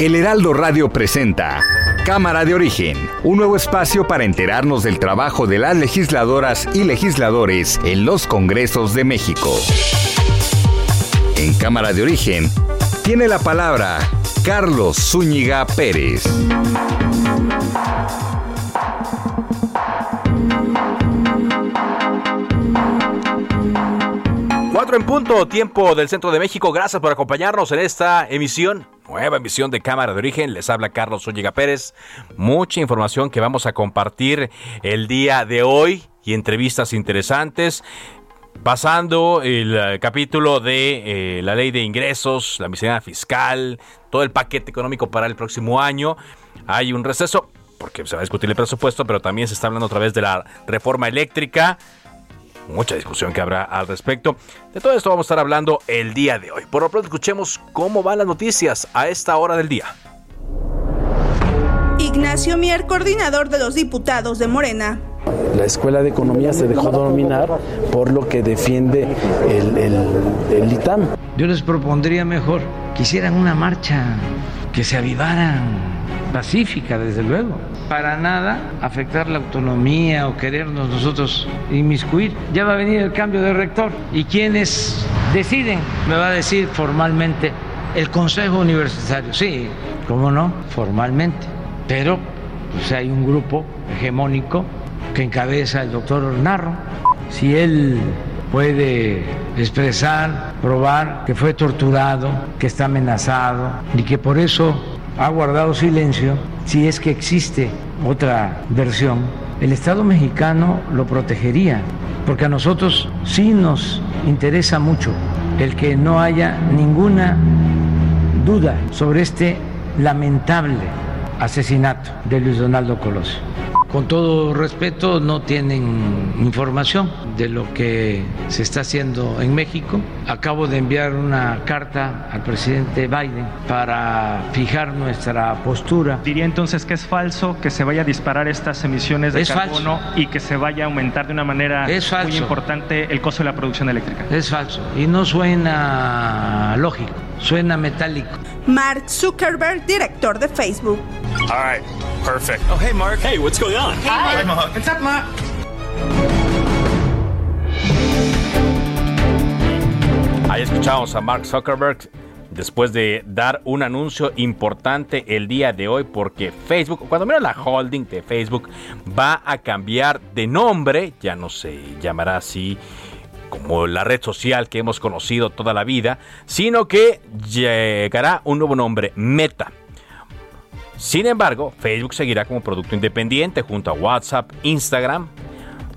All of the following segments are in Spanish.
El Heraldo Radio presenta Cámara de Origen, un nuevo espacio para enterarnos del trabajo de las legisladoras y legisladores en los Congresos de México. En Cámara de Origen tiene la palabra Carlos Zúñiga Pérez. En punto, tiempo del centro de México. Gracias por acompañarnos en esta emisión, nueva emisión de Cámara de Origen. Les habla Carlos Zúñiga Pérez. Mucha información que vamos a compartir el día de hoy y entrevistas interesantes. Pasando el eh, capítulo de eh, la ley de ingresos, la miscelánea fiscal, todo el paquete económico para el próximo año. Hay un receso porque se va a discutir el presupuesto, pero también se está hablando a través de la reforma eléctrica mucha discusión que habrá al respecto. De todo esto vamos a estar hablando el día de hoy. Por lo pronto escuchemos cómo van las noticias a esta hora del día. Ignacio Mier, coordinador de los diputados de Morena. La Escuela de Economía se dejó dominar por lo que defiende el, el, ITAM. Yo les propondría mejor que hicieran una marcha, que se avivaran, pacífica desde luego para nada afectar la autonomía o querernos nosotros inmiscuir. Ya va a venir el cambio de rector y quienes deciden, me va a decir formalmente el Consejo Universitario. Sí, ¿cómo no? Formalmente. Pero pues, hay un grupo hegemónico que encabeza el doctor Narro. Si él puede expresar, probar que fue torturado, que está amenazado y que por eso ha guardado silencio, si es que existe otra versión, el Estado mexicano lo protegería, porque a nosotros sí nos interesa mucho el que no haya ninguna duda sobre este lamentable asesinato de Luis Donaldo Colosio con todo respeto, no tienen información de lo que se está haciendo en México. Acabo de enviar una carta al presidente Biden para fijar nuestra postura. Diría entonces que es falso que se vaya a disparar estas emisiones de carbono y que se vaya a aumentar de una manera muy importante el costo de la producción eléctrica. Es falso y no suena lógico, suena metálico. Mark Zuckerberg, director de Facebook. All right, perfect. Oh, hey, Mark. Hey, what's going on? Hey, Mark. What's up, Mark? Ahí escuchamos a Mark Zuckerberg después de dar un anuncio importante el día de hoy porque Facebook, cuando menos la holding de Facebook va a cambiar de nombre, ya no se llamará así como la red social que hemos conocido toda la vida, sino que llegará un nuevo nombre, Meta. Sin embargo, Facebook seguirá como producto independiente junto a WhatsApp, Instagram,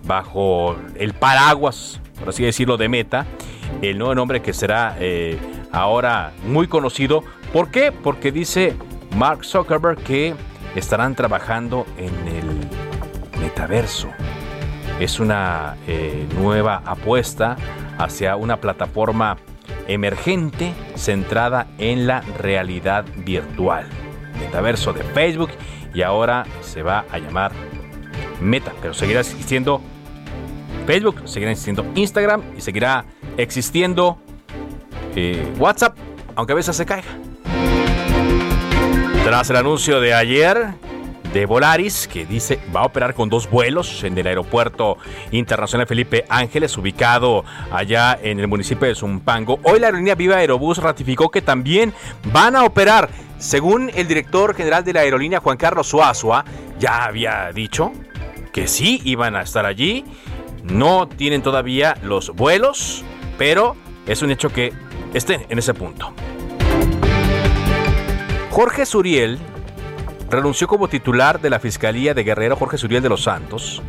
bajo el paraguas, por así decirlo, de Meta, el nuevo nombre que será eh, ahora muy conocido. ¿Por qué? Porque dice Mark Zuckerberg que estarán trabajando en el metaverso. Es una eh, nueva apuesta hacia una plataforma emergente centrada en la realidad virtual metaverso de Facebook y ahora se va a llamar Meta, pero seguirá existiendo Facebook, seguirá existiendo Instagram y seguirá existiendo eh, WhatsApp, aunque a veces se caiga. Tras el anuncio de ayer de Volaris, que dice va a operar con dos vuelos en el aeropuerto internacional Felipe Ángeles, ubicado allá en el municipio de Zumpango. Hoy la aerolínea Viva Aerobús ratificó que también van a operar según el director general de la aerolínea, Juan Carlos Suazua, ya había dicho que sí iban a estar allí. No tienen todavía los vuelos, pero es un hecho que estén en ese punto. Jorge Suriel renunció como titular de la Fiscalía de Guerrero Jorge Suriel de los Santos,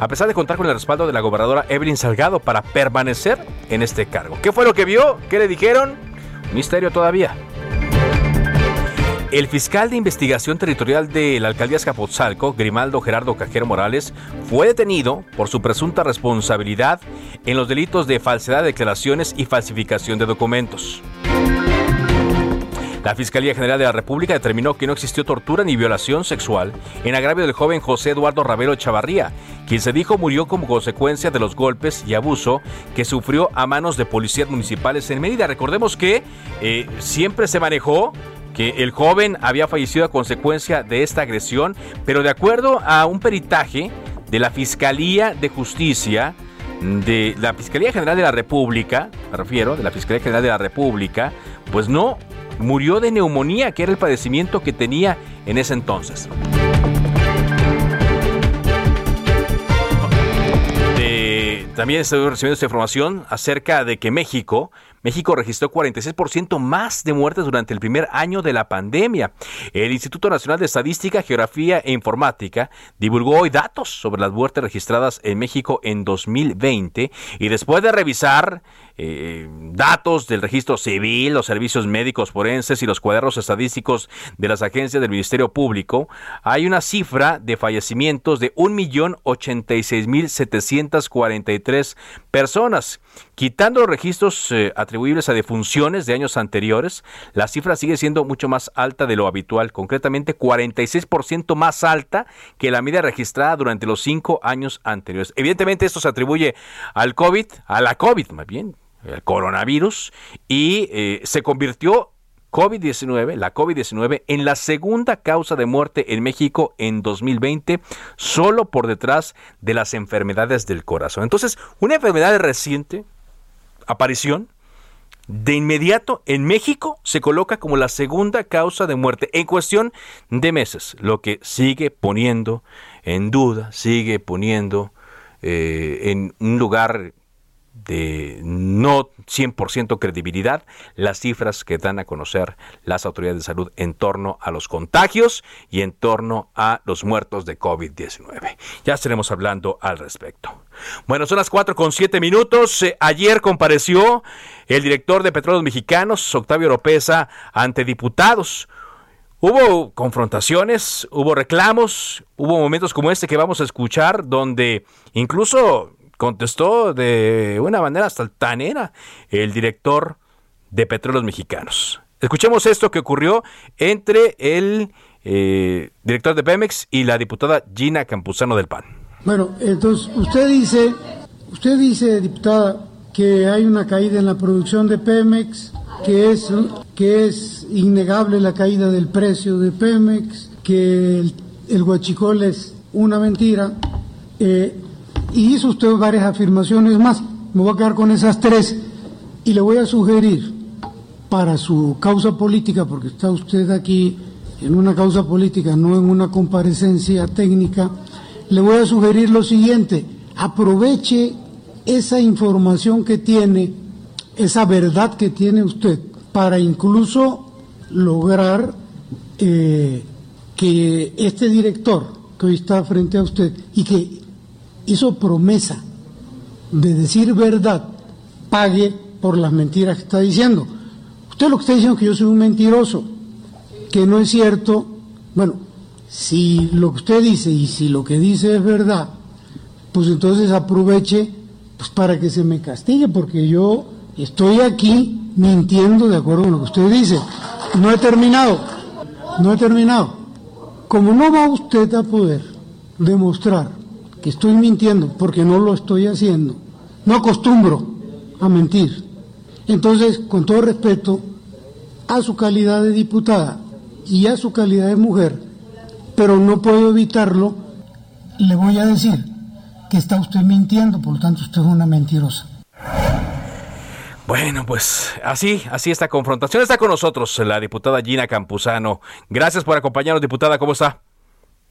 a pesar de contar con el respaldo de la gobernadora Evelyn Salgado para permanecer en este cargo. ¿Qué fue lo que vio? ¿Qué le dijeron? Misterio todavía. El fiscal de investigación territorial de la alcaldía Escapotzalco, Grimaldo Gerardo Cajero Morales, fue detenido por su presunta responsabilidad en los delitos de falsedad de declaraciones y falsificación de documentos. La Fiscalía General de la República determinó que no existió tortura ni violación sexual en agravio del joven José Eduardo Ravelo Chavarría, quien se dijo murió como consecuencia de los golpes y abuso que sufrió a manos de policías municipales en Mérida. Recordemos que eh, siempre se manejó que el joven había fallecido a consecuencia de esta agresión, pero de acuerdo a un peritaje de la Fiscalía de Justicia, de la Fiscalía General de la República, me refiero, de la Fiscalía General de la República, pues no murió de neumonía, que era el padecimiento que tenía en ese entonces. también estoy recibiendo esta información acerca de que México México registró 46% más de muertes durante el primer año de la pandemia. El Instituto Nacional de Estadística, Geografía e Informática divulgó hoy datos sobre las muertes registradas en México en 2020 y después de revisar eh, datos del registro civil, los servicios médicos forenses y los cuadernos estadísticos de las agencias del Ministerio Público, hay una cifra de fallecimientos de 1.086.743 personas. Quitando los registros eh, atribuibles a defunciones de años anteriores, la cifra sigue siendo mucho más alta de lo habitual, concretamente 46% más alta que la media registrada durante los cinco años anteriores. Evidentemente esto se atribuye al COVID, a la COVID más bien, el coronavirus, y eh, se convirtió COVID-19, la COVID-19, en la segunda causa de muerte en México en 2020, solo por detrás de las enfermedades del corazón. Entonces, una enfermedad reciente, aparición, de inmediato en México se coloca como la segunda causa de muerte en cuestión de meses, lo que sigue poniendo en duda, sigue poniendo eh, en un lugar de no 100% credibilidad las cifras que dan a conocer las autoridades de salud en torno a los contagios y en torno a los muertos de COVID-19. Ya estaremos hablando al respecto. Bueno, son las 4 con 7 minutos. Eh, ayer compareció el director de Petróleos Mexicanos, Octavio Oropesa, ante diputados. Hubo confrontaciones, hubo reclamos, hubo momentos como este que vamos a escuchar, donde incluso contestó de una manera saltanera el director de Petróleos Mexicanos. Escuchemos esto que ocurrió entre el eh, director de Pemex y la diputada Gina Campuzano del PAN. Bueno, entonces usted dice, usted dice, diputada, que hay una caída en la producción de Pemex, que es, que es innegable la caída del precio de Pemex, que el, el huachicol es una mentira. Eh, y hizo usted varias afirmaciones más. Me voy a quedar con esas tres y le voy a sugerir para su causa política, porque está usted aquí en una causa política, no en una comparecencia técnica, le voy a sugerir lo siguiente, aproveche esa información que tiene, esa verdad que tiene usted, para incluso lograr eh, que este director que hoy está frente a usted y que hizo promesa de decir verdad, pague por las mentiras que está diciendo. Usted lo que está diciendo es que yo soy un mentiroso, que no es cierto. Bueno, si lo que usted dice y si lo que dice es verdad, pues entonces aproveche pues para que se me castigue, porque yo estoy aquí mintiendo de acuerdo con lo que usted dice. No he terminado, no he terminado. Como no va usted a poder demostrar que estoy mintiendo porque no lo estoy haciendo. No acostumbro a mentir. Entonces, con todo respeto a su calidad de diputada y a su calidad de mujer, pero no puedo evitarlo, le voy a decir que está usted mintiendo, por lo tanto usted es una mentirosa. Bueno, pues así, así esta confrontación. Está con nosotros la diputada Gina Campuzano. Gracias por acompañarnos, diputada. ¿Cómo está?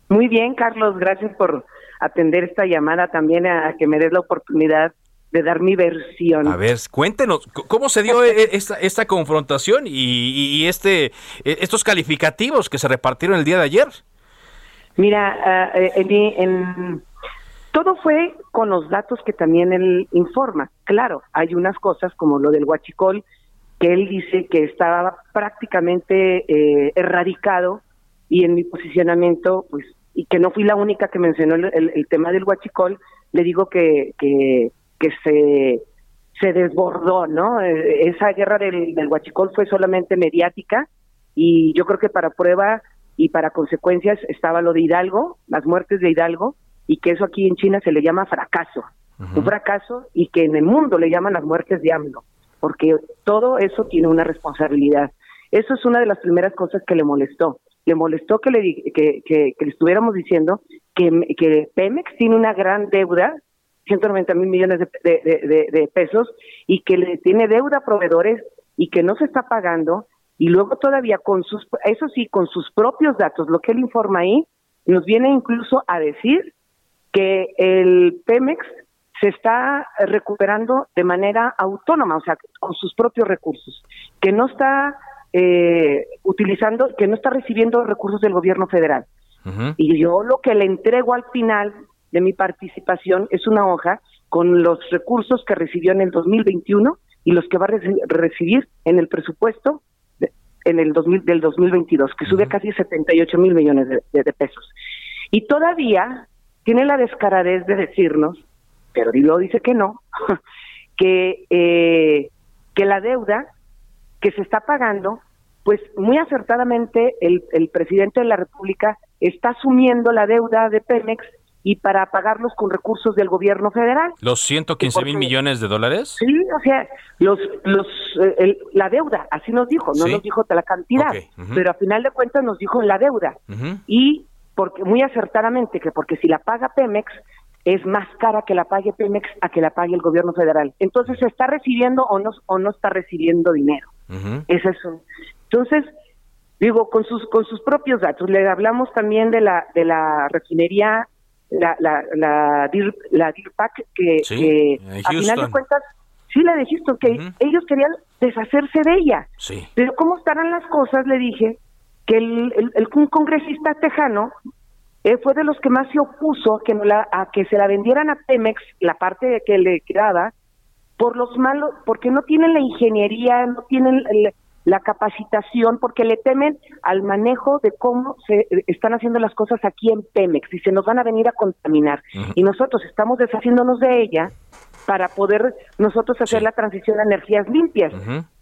Muy bien, Carlos. Gracias por atender esta llamada también a, que me des la oportunidad de dar mi versión. A ver, cuéntenos, ¿cómo se dio e, esta, esta confrontación y, este, e, estos calificativos que se repartieron el día de ayer? Mira, en, todo fue con los datos que también él informa. Claro, hay unas cosas como lo del huachicol que él dice que estaba prácticamente eh, erradicado y en mi posicionamiento, pues, y que no fui la única que mencionó el, tema del huachicol, le digo que, que, que se, se desbordó, ¿no? Eh, esa guerra del, del huachicol fue solamente mediática y yo creo que para prueba y para consecuencias estaba lo de Hidalgo, las muertes de Hidalgo, y que eso aquí en China se le llama fracaso, un fracaso y que en el mundo le llaman las muertes de AMLO porque todo eso tiene una responsabilidad. Eso es una de las primeras cosas que le molestó. Le molestó que le, que, que, le estuviéramos diciendo que, que, Pemex tiene una gran deuda, 190 mil millones de, de, de, pesos, y que le tiene deuda a proveedores y que no se está pagando, y luego todavía con sus, eso sí, con sus propios datos, lo que él informa ahí, nos viene incluso a decir que el Pemex se está recuperando de manera autónoma, o sea, con sus propios recursos, que no está eh, utilizando, que no está recibiendo recursos del gobierno federal. Y yo lo que le entrego al final de mi participación es una hoja con los recursos que recibió en el 2021 y los que va a recibir en el presupuesto en el 2000, del 2022, que sube a casi 78 mil millones de pesos. Y todavía tiene la descaradez de decirnos pero Dilo dice que no, que, eh, que la deuda que se está pagando, pues muy acertadamente el, el presidente de la República está asumiendo la deuda de Pemex y para pagarlos con recursos del gobierno federal. ¿Los 115 mil millones de dólares? Sí, o sea, los, los, eh, la deuda, así nos dijo, no nos dijo la cantidad, pero a final de cuentas nos dijo la deuda. Y porque muy acertadamente que porque si la paga Pemex, es más cara que la pague Pemex a que la pague el gobierno federal. Entonces, ¿se está recibiendo o no, o no está recibiendo dinero? Es eso. Entonces, digo, con sus, con sus propios datos, le hablamos también de la, de la refinería, la, la, la, DIRPAC, que, que a final de cuentas, sí, la de Houston, que ellos querían deshacerse de ella. Sí. Pero ¿cómo estarán las cosas? Le dije que el, el, el un congresista tejano eh, fue de los que más se opuso a que, la, a que se la vendieran a Pemex, la parte que le quedaba, por los malos, porque no tienen la ingeniería, no tienen la capacitación, porque le temen al manejo de cómo se están haciendo las cosas aquí en Pemex y se nos van a venir a contaminar. Y nosotros estamos deshaciéndonos de ella para poder nosotros hacer la transición a energías limpias.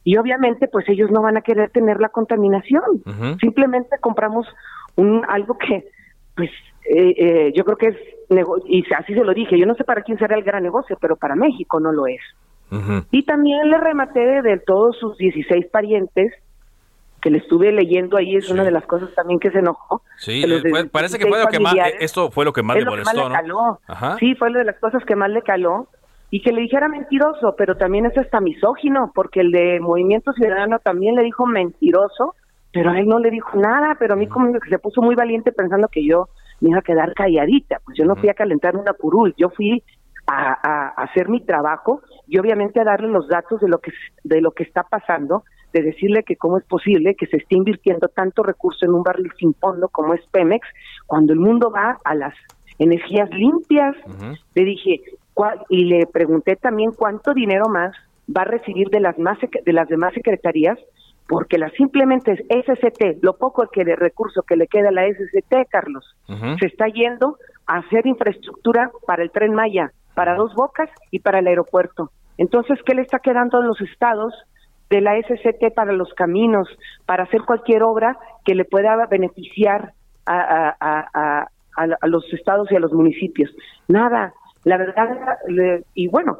Y obviamente, pues ellos no van a querer tener la contaminación. Simplemente compramos un algo que pues eh, eh, yo creo que es, y así se lo dije, yo no sé para quién será el gran negocio, pero para México no lo es. Y también le rematé de, todos sus 16 parientes, que le estuve leyendo ahí, es una de las cosas también que se enojó. Sí, parece que fue lo que más, esto fue lo que más le molestó, ¿no? Sí, fue una de las cosas que más le caló. Y que le dijera mentiroso, pero también es hasta misógino, porque el de Movimiento Ciudadano también le dijo mentiroso, pero a él no le dijo nada, pero a mí como que se puso muy valiente pensando que yo me iba a quedar calladita, pues yo no fui a calentar una curul, yo fui a, hacer mi trabajo y obviamente a darle los datos de lo que de lo que está pasando, de decirle que cómo es posible que se esté invirtiendo tanto recurso en un barril sin fondo como es Pemex, cuando el mundo va a las energías limpias. Le dije, y le pregunté también cuánto dinero más va a recibir de las más de las demás secretarías porque la simplemente SCT, lo poco que de recurso que le queda a la SCT, Carlos, se está yendo a hacer infraestructura para el tren Maya, para dos bocas y para el aeropuerto. Entonces, ¿qué le está quedando a los estados de la SCT para los caminos, para hacer cualquier obra que le pueda beneficiar a, a, a los estados y a los municipios? Nada. La verdad, y bueno,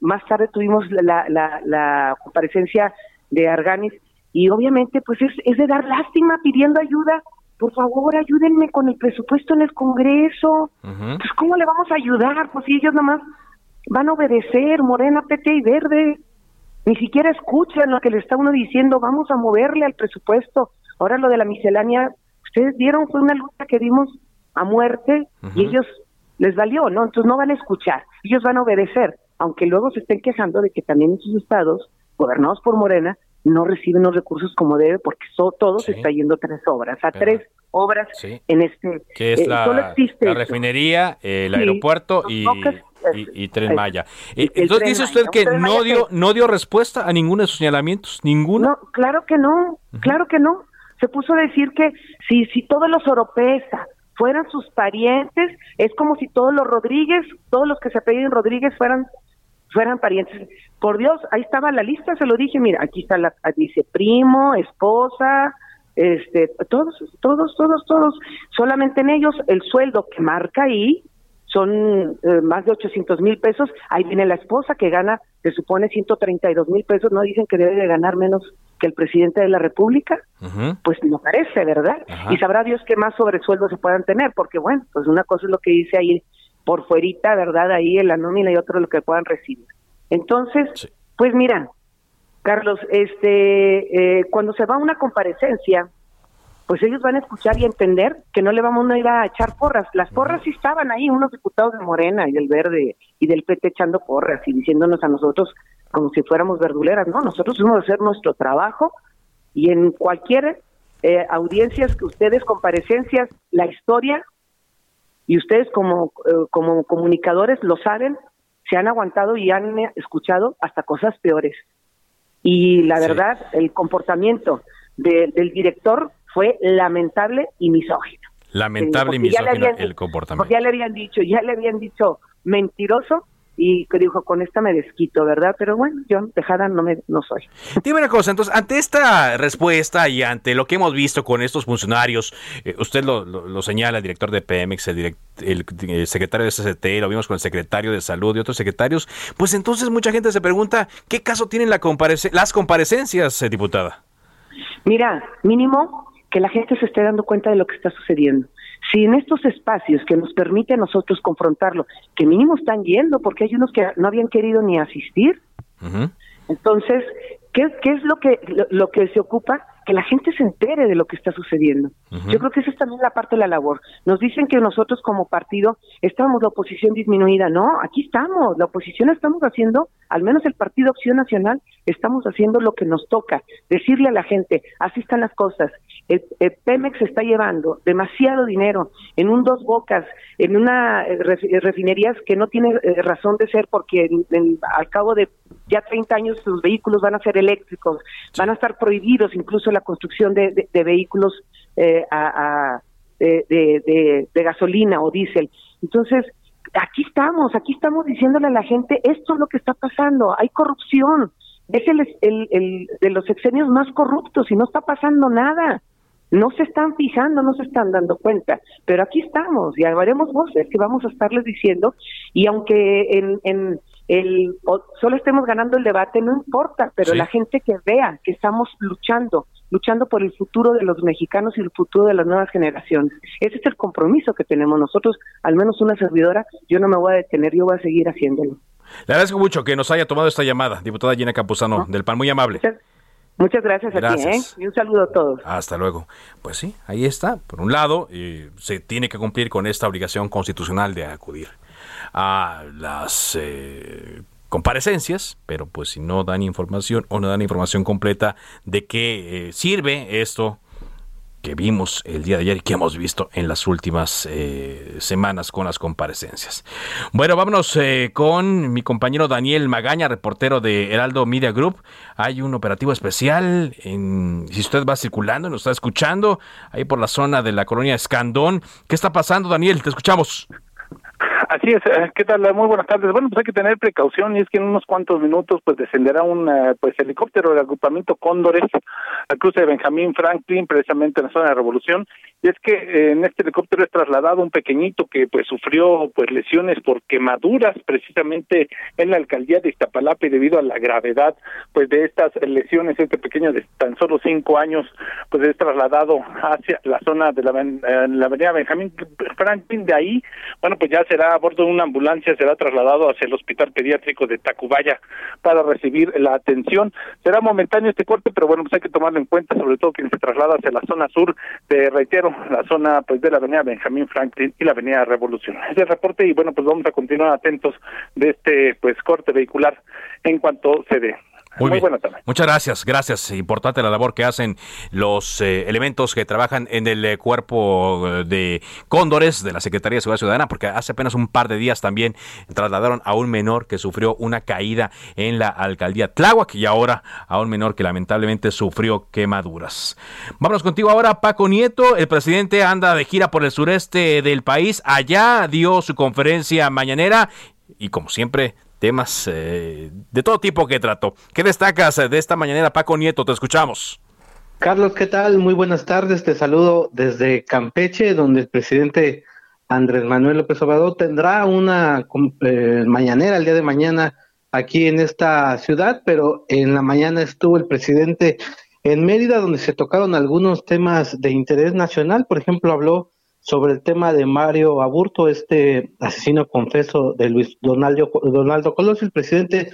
más tarde tuvimos la, la, la comparecencia de Arganis y obviamente pues es, es de dar lástima pidiendo ayuda. Por favor, ayúdenme con el presupuesto en el Congreso. Pues ¿cómo le vamos a ayudar? Pues si ellos nomás van a obedecer, Morena, PT y Verde. Ni siquiera escuchan lo que le está uno diciendo, vamos a moverle al presupuesto. Ahora lo de la miscelánea, ustedes vieron, fue una lucha que dimos a muerte y ellos les valió, ¿no? Entonces no van a escuchar, ellos van a obedecer, aunque luego se estén quejando de que también en sus estados, gobernados por Morena, no reciben los recursos como debe porque todo se está yendo a tres obras, a tres obras en este... Que es eh, la, refinería, el aeropuerto y... y, Tren Maya. Eh, entonces dice usted que no dio, no dio respuesta a ninguno de sus señalamientos, ninguno. No, claro que no, claro que no. Se puso a decir que si, si todos los Oropesa fueran sus parientes, es como si todos los Rodríguez, todos los que se apelliden Rodríguez fueran fueran parientes. Por Dios, ahí estaba la lista, se lo dije, mira, aquí está la, dice primo, esposa, este, todos, todos, todos, todos, solamente en ellos el sueldo que marca ahí son eh, más de 800 mil pesos, ahí viene la esposa que gana, se supone 132 mil pesos, no dicen que debe de ganar menos que el presidente de la República, pues no parece, ¿verdad? Y sabrá Dios qué más sobresueldos se puedan tener, porque bueno, pues una cosa es lo que dice ahí por fuerita, ¿verdad? Ahí en la nómina y otro lo que puedan recibir. Entonces, pues mira, Carlos, este, eh, cuando se va a una comparecencia, pues ellos van a escuchar y entender que no le vamos a ir a echar porras. Las porras sí estaban ahí, unos diputados de Morena y del Verde y del PT echando porras y diciéndonos a nosotros como si fuéramos verduleras. No, nosotros vamos a hacer nuestro trabajo y en cualquier eh, audiencias que ustedes, comparecencias, la historia y ustedes como, eh, como comunicadores lo saben, se han aguantado y han escuchado hasta cosas peores. Y la verdad, el comportamiento del director fue lamentable y misógino. Lamentable y misógino el comportamiento. Ya le habían dicho, ya le habían dicho mentiroso y que dijo, con esta me desquito, ¿verdad? Pero bueno, yo dejada no, me, no soy. Dime una cosa, entonces, ante esta respuesta y ante lo que hemos visto con estos funcionarios, eh, usted lo, señala, el director de Pemex, el, el, secretario de SCT, lo vimos con el secretario de Salud y otros secretarios, pues entonces mucha gente se pregunta, ¿qué caso tienen la las comparecencias, eh, diputada? Mira, mínimo que la gente se esté dando cuenta de lo que está sucediendo. Si en estos espacios que nos permite a nosotros confrontarlo, que mínimo están yendo, porque hay unos que no habían querido ni asistir, entonces, ¿qué, ¿qué, es lo que, lo que se ocupa? que la gente se entere de lo que está sucediendo. Yo creo que esa es también la parte de la labor. Nos dicen que nosotros como partido estamos la oposición disminuida. No, aquí estamos. La oposición estamos haciendo, al menos el Partido Acción Nacional, estamos haciendo lo que nos toca. Decirle a la gente, así están las cosas. El, Pemex está llevando demasiado dinero en un dos bocas, en una eh, eh, refinerías que no tiene eh, razón de ser porque al cabo de ya 30 años sus vehículos van a ser eléctricos, van a estar prohibidos incluso la construcción de, vehículos eh, a, de, gasolina o diésel. Entonces, aquí estamos, aquí estamos diciéndole a la gente, esto es lo que está pasando, hay corrupción, es el, el, de los sexenios más corruptos y no está pasando nada. No se están fijando, no se están dando cuenta, pero aquí estamos y haremos voces que vamos a estarles diciendo y aunque en, en, el solo estemos ganando el debate no importa, pero la gente que vea que estamos luchando, luchando por el futuro de los mexicanos y el futuro de las nuevas generaciones. Ese es el compromiso que tenemos nosotros, al menos una servidora, yo no me voy a detener, yo voy a seguir haciéndolo. Le agradezco mucho que nos haya tomado esta llamada, diputada Gina Campuzano del PAN, muy amable. Muchas, gracias, a ti, ¿eh? y un saludo a todos. Hasta luego. Pues sí, ahí está. Por un lado, se tiene que cumplir con esta obligación constitucional de acudir a las eh, comparecencias, pero pues si no dan información o no dan información completa de qué eh, sirve esto que vimos el día de ayer y que hemos visto en las últimas eh, semanas con las comparecencias. Bueno, vámonos con mi compañero Daniel Magaña, reportero de Heraldo Media Group. Hay un operativo especial, en, si usted va circulando, nos está escuchando, ahí por la zona de la colonia Escandón. ¿Qué está pasando, Daniel? Te escuchamos. Así es, eh, ¿qué tal? Muy buenas tardes. Bueno, pues hay que tener precaución y es que en unos cuantos minutos pues descenderá un eh, pues helicóptero del agrupamiento Cóndores al cruce de Benjamín Franklin, precisamente en la zona de Revolución, y es que eh, en este helicóptero es trasladado un pequeñito que pues sufrió pues lesiones por quemaduras precisamente en la alcaldía de Iztapalapa y debido a la gravedad pues de estas lesiones, este pequeño de tan solo cinco años pues es trasladado hacia la zona de la, avenida Benjamín Franklin, de ahí, bueno pues ya será bordo de una ambulancia, será trasladado hacia el hospital pediátrico de Tacubaya para recibir la atención. Será momentáneo este corte, pero bueno pues hay que tomarlo en cuenta, sobre todo quien se traslada hacia la zona sur de reitero la zona pues de la avenida Benjamín Franklin y la avenida Revolución. Es el reporte y bueno, pues vamos a continuar atentos de este pues corte vehicular en cuanto se dé. Muy, bien. Muchas gracias, gracias. Importante la labor que hacen los eh, elementos que trabajan en el eh, cuerpo eh, de cóndores de la Secretaría de Seguridad Ciudadana, porque hace apenas un par de días también trasladaron a un menor que sufrió una caída en la alcaldía Tláhuac y ahora a un menor que lamentablemente sufrió quemaduras. Vámonos contigo ahora, Paco Nieto. El presidente anda de gira por el sureste del país. Allá dio su conferencia mañanera y como siempre temas eh, de todo tipo que trató. ¿Qué destacas de esta mañanera, Paco Nieto? Te escuchamos. Carlos, ¿qué tal? Muy buenas tardes. Te saludo desde Campeche, donde el presidente Andrés Manuel López Obrador tendrá una eh, mañanera el día de mañana aquí en esta ciudad, pero en la mañana estuvo el presidente en Mérida, donde se tocaron algunos temas de interés nacional. Por ejemplo, habló sobre el tema de Mario Aburto, este asesino confeso de Luis Donaldo, Donaldo Colosio. El presidente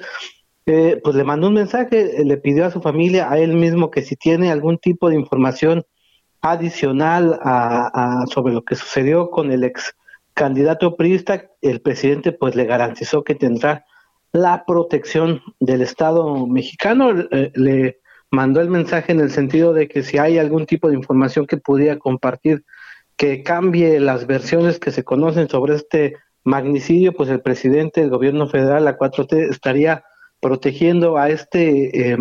eh, pues le mandó un mensaje, eh, le pidió a su familia, a él mismo, que si tiene algún tipo de información adicional a, sobre lo que sucedió con el ex candidato priista, el presidente pues le garantizó que tendrá la protección del Estado mexicano. Eh, le mandó el mensaje en el sentido de que si hay algún tipo de información que pudiera compartir que cambie las versiones que se conocen sobre este magnicidio, pues el presidente del gobierno federal, la 4T, estaría protegiendo a este eh,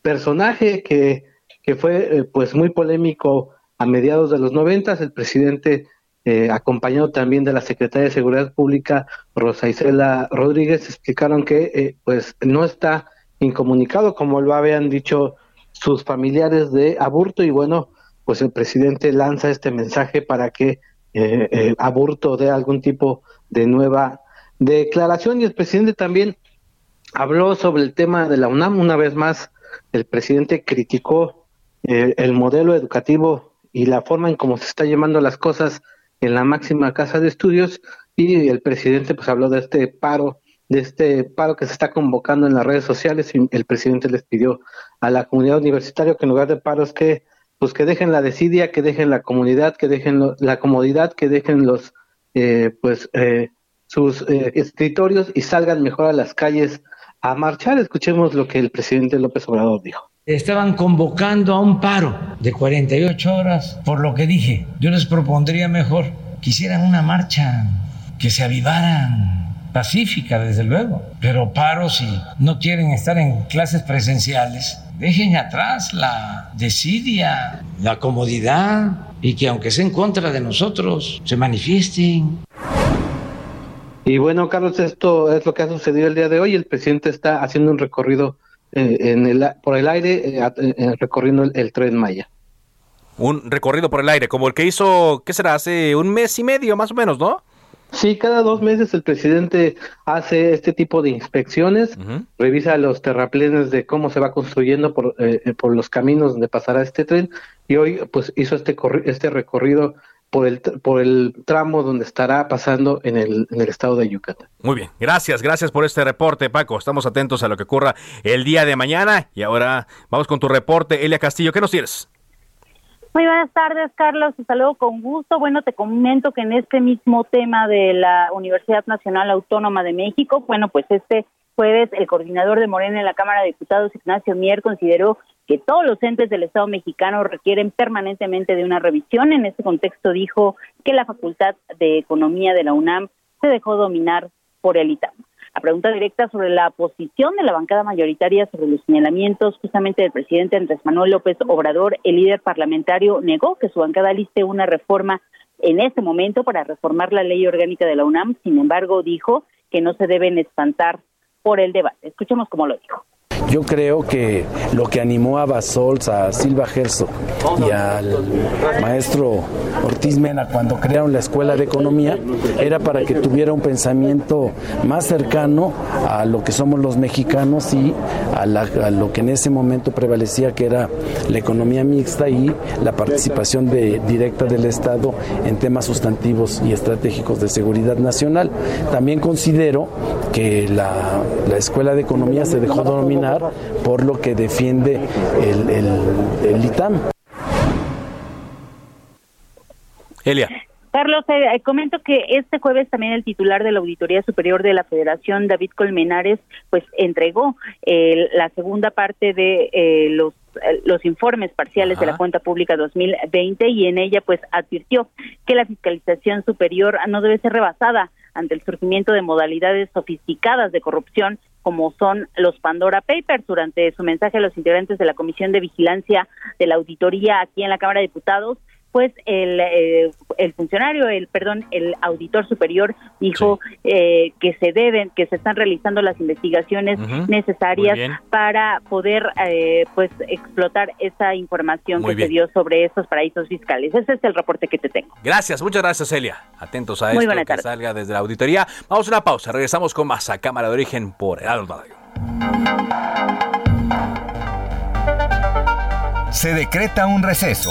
personaje que, que fue eh, pues muy polémico a mediados de los noventas, el presidente eh, acompañado también de la secretaria de Seguridad Pública, Rosa Isela Rodríguez, explicaron que pues no está incomunicado, como lo habían dicho sus familiares de aborto, y bueno, pues el presidente lanza este mensaje para que eh, eh, Aburto dé algún tipo de nueva declaración. Y el presidente también habló sobre el tema de la UNAM. Una vez más el presidente criticó eh, el modelo educativo y la forma en cómo se está llevando las cosas en la máxima casa de estudios. Y el presidente pues habló de este paro de este paro que se está convocando en las redes sociales y el presidente les pidió a la comunidad universitaria que en lugar de paros que pues que dejen la desidia, que dejen la comunidad, que dejen la comodidad, que dejen los, eh, pues, eh, sus eh, escritorios y salgan mejor a las calles a marchar. Escuchemos lo que el presidente López Obrador dijo. Estaban convocando a un paro de 48 horas, por lo que dije, yo les propondría mejor que hicieran una marcha, que se avivaran, pacífica desde luego, pero paro si no quieren estar en clases presenciales dejen atrás la desidia, la comodidad y que aunque sea en contra de nosotros, se manifiesten. Y bueno, Carlos, esto es lo que ha sucedido el día de hoy. El presidente está haciendo un recorrido eh, en el, por el aire, eh, eh, recorriendo el, tren Maya. Un recorrido por el aire, como el que hizo, ¿qué será? Hace un mes y medio más o menos, ¿no? Sí, cada dos meses el presidente hace este tipo de inspecciones, revisa los terraplenes de cómo se va construyendo por, eh, eh, por los caminos donde pasará este tren y hoy pues hizo este, este recorrido por el, por el tramo donde estará pasando en el, en el estado de Yucatán. Muy bien, gracias, gracias por este reporte, Paco. Estamos atentos a lo que ocurra el día de mañana y ahora vamos con tu reporte, Elia Castillo. ¿Qué nos tienes? Muy buenas tardes, Carlos. Te saludo con gusto. Bueno, te comento que en este mismo tema de la Universidad Nacional Autónoma de México, bueno, pues este jueves el coordinador de Morena en la Cámara de Diputados, Ignacio Mier, consideró que todos los entes del Estado mexicano requieren permanentemente de una revisión. En este contexto dijo que la Facultad de Economía de la UNAM se dejó dominar por el ITAM. A pregunta directa sobre la posición de la bancada mayoritaria sobre los señalamientos justamente del presidente Andrés Manuel López Obrador, el líder parlamentario negó que su bancada liste una reforma en este momento para reformar la ley orgánica de la UNAM. Sin embargo, dijo que no se deben espantar por el debate. Escuchemos cómo lo dijo. Yo creo que lo que animó a Basols, a Silva Gerso y al maestro Ortiz Mena cuando crearon la Escuela de Economía era para que tuviera un pensamiento más cercano a lo que somos los mexicanos y a, lo que en ese momento prevalecía que era la economía mixta y la participación de, directa del Estado en temas sustantivos y estratégicos de seguridad nacional. También considero que la, la Escuela de Economía se dejó dominar por lo que defiende el, el, ITAM. Elia. Carlos, eh, comento que este jueves también el titular de la Auditoría Superior de la Federación, David Colmenares, pues entregó la segunda parte de eh, los eh, los informes parciales de la cuenta pública 2020 y en ella pues advirtió que la fiscalización superior no debe ser rebasada ante el surgimiento de modalidades sofisticadas de corrupción como son los Pandora Papers. Durante su mensaje a los integrantes de la Comisión de Vigilancia de la Auditoría aquí en la Cámara de Diputados, pues el, eh, el funcionario, el perdón, el auditor superior dijo eh, que se deben, que se están realizando las investigaciones necesarias para poder eh, pues explotar esa información que se dio sobre estos paraísos fiscales. Ese es el reporte que te tengo. Gracias, muchas gracias Celia. Atentos a esto que salga desde la auditoría. Vamos a una pausa, regresamos con más a Cámara de Origen por el Radio. Se decreta un receso.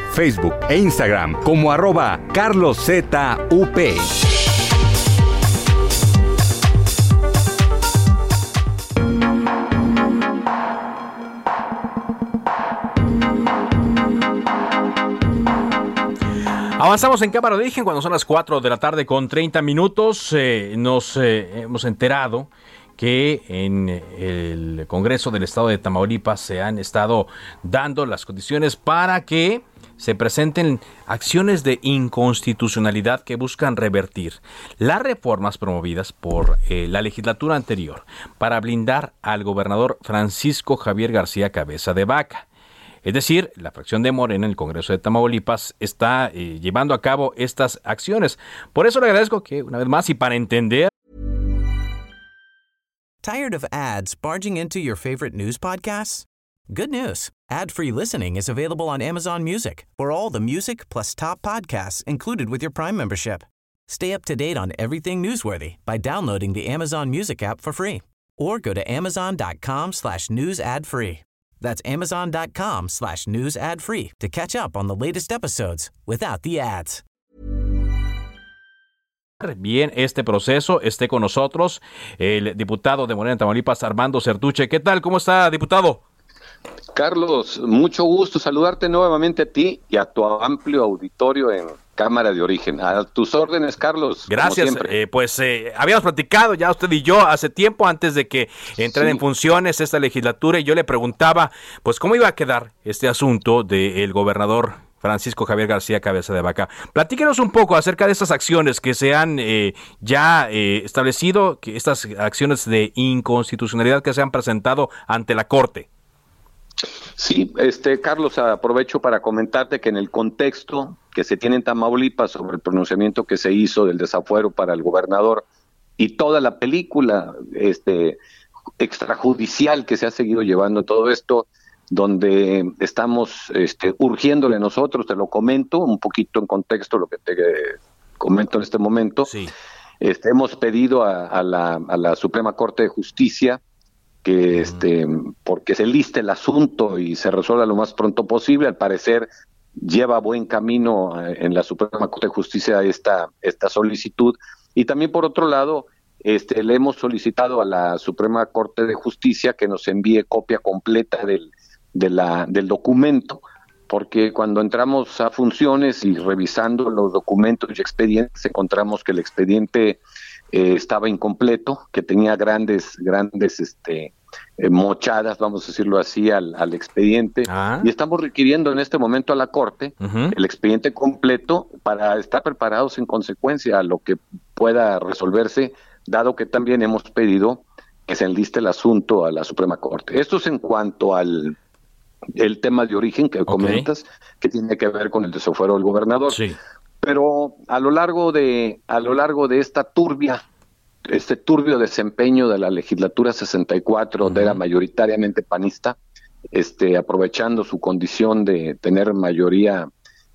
Facebook e Instagram como arroba carloszup. Avanzamos en Cámara de Origen cuando son las 4 de la tarde con 30 minutos. Eh, nos eh, hemos enterado que en el Congreso del Estado de Tamaulipas se han estado dando las condiciones para que se presenten acciones de inconstitucionalidad que buscan revertir las reformas promovidas por eh, la legislatura anterior para blindar al gobernador Francisco Javier García Cabeza de Vaca. Es decir, la fracción de Morena en el Congreso de Tamaulipas está eh, llevando a cabo estas acciones. Por eso le agradezco que, una vez más, y para entender Tired of ads barging into your favorite news podcasts? Good news. Ad-free listening is available on Amazon Music for all the music plus top podcasts included with your Prime membership. Stay up to date on everything newsworthy by downloading the Amazon Music app for free or go to amazon.com slash news ad free. That's amazon.com slash news ad free to catch up on the latest episodes without the ads. bien este proceso. Esté con nosotros el diputado de Morena Tamaulipas, Armando Certuche. ¿Qué tal? ¿Cómo está, diputado? Carlos, mucho gusto saludarte nuevamente a ti y a tu amplio auditorio en Cámara de Origen. A tus órdenes, Carlos. Gracias. Eh, pues eh, habíamos platicado ya usted y yo hace tiempo antes de que entrara en funciones esta legislatura y yo le preguntaba, pues, cómo iba a quedar este asunto del gobernador Francisco Javier García Cabeza de Vaca. Platíquenos un poco acerca de estas acciones que se han eh, ya eh, establecido, que estas acciones de inconstitucionalidad que se han presentado ante la Corte. Sí, este Carlos, aprovecho para comentarte que en el contexto que se tiene en Tamaulipas sobre el pronunciamiento que se hizo del desafuero para el gobernador y toda la película este extrajudicial que se ha seguido llevando todo esto, donde estamos este, urgiéndole nosotros, te lo comento un poquito en contexto lo que te comento en este momento. Este, hemos pedido a, la, Suprema Corte de Justicia que este porque se liste el asunto y se resuelva lo más pronto posible al parecer lleva buen camino eh, en la Suprema Corte de Justicia esta esta solicitud. Y también por otro lado este le hemos solicitado a la Suprema Corte de Justicia que nos envíe copia completa del de la, del documento, porque cuando entramos a funciones y revisando los documentos y expedientes, encontramos que el expediente eh, estaba incompleto, que tenía grandes, grandes este, eh, mochadas, vamos a decirlo así, al, al expediente. Ah. Y estamos requiriendo en este momento a la Corte el expediente completo para estar preparados en consecuencia a lo que pueda resolverse, dado que también hemos pedido que se enliste el asunto a la Suprema Corte. Esto es en cuanto al el tema de origen que comentas, que tiene que ver con el desafuero del gobernador. Sí. Pero a lo largo de a lo largo de esta turbia este turbio desempeño de la legislatura 64 de era mayoritariamente panista, este aprovechando su condición de tener mayoría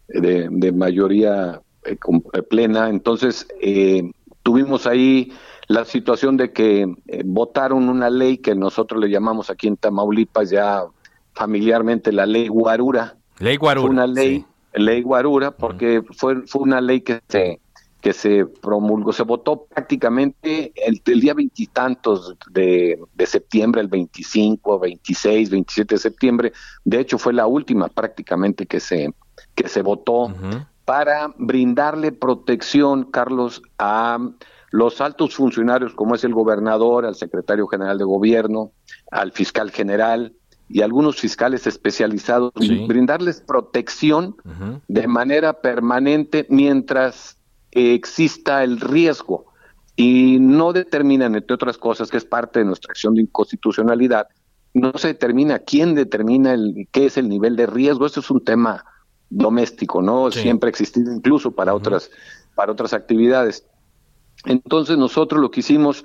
de, mayoría eh, eh, plena, entonces eh, tuvimos ahí la situación de que votaron una ley que nosotros le llamamos aquí en Tamaulipas ya familiarmente la ley Guarura. Ley Guarura. una ley, ley Guarura, porque fue, fue una ley que se, que se promulgó, se votó prácticamente el, día veintitantos de, de septiembre, el 25, 26, 27 de septiembre. De hecho, fue la última prácticamente que se, que se votó para brindarle protección, Carlos, a los altos funcionarios como es el gobernador, al secretario general de gobierno, al fiscal general y algunos fiscales especializados, brindarles protección de manera permanente mientras exista el riesgo y no determinan, entre otras cosas, que es parte de nuestra acción de inconstitucionalidad, no se determina quién determina el, qué es el nivel de riesgo. Eso es un tema doméstico, ¿no? Siempre ha existido incluso para otras para otras actividades. Entonces nosotros lo que hicimos,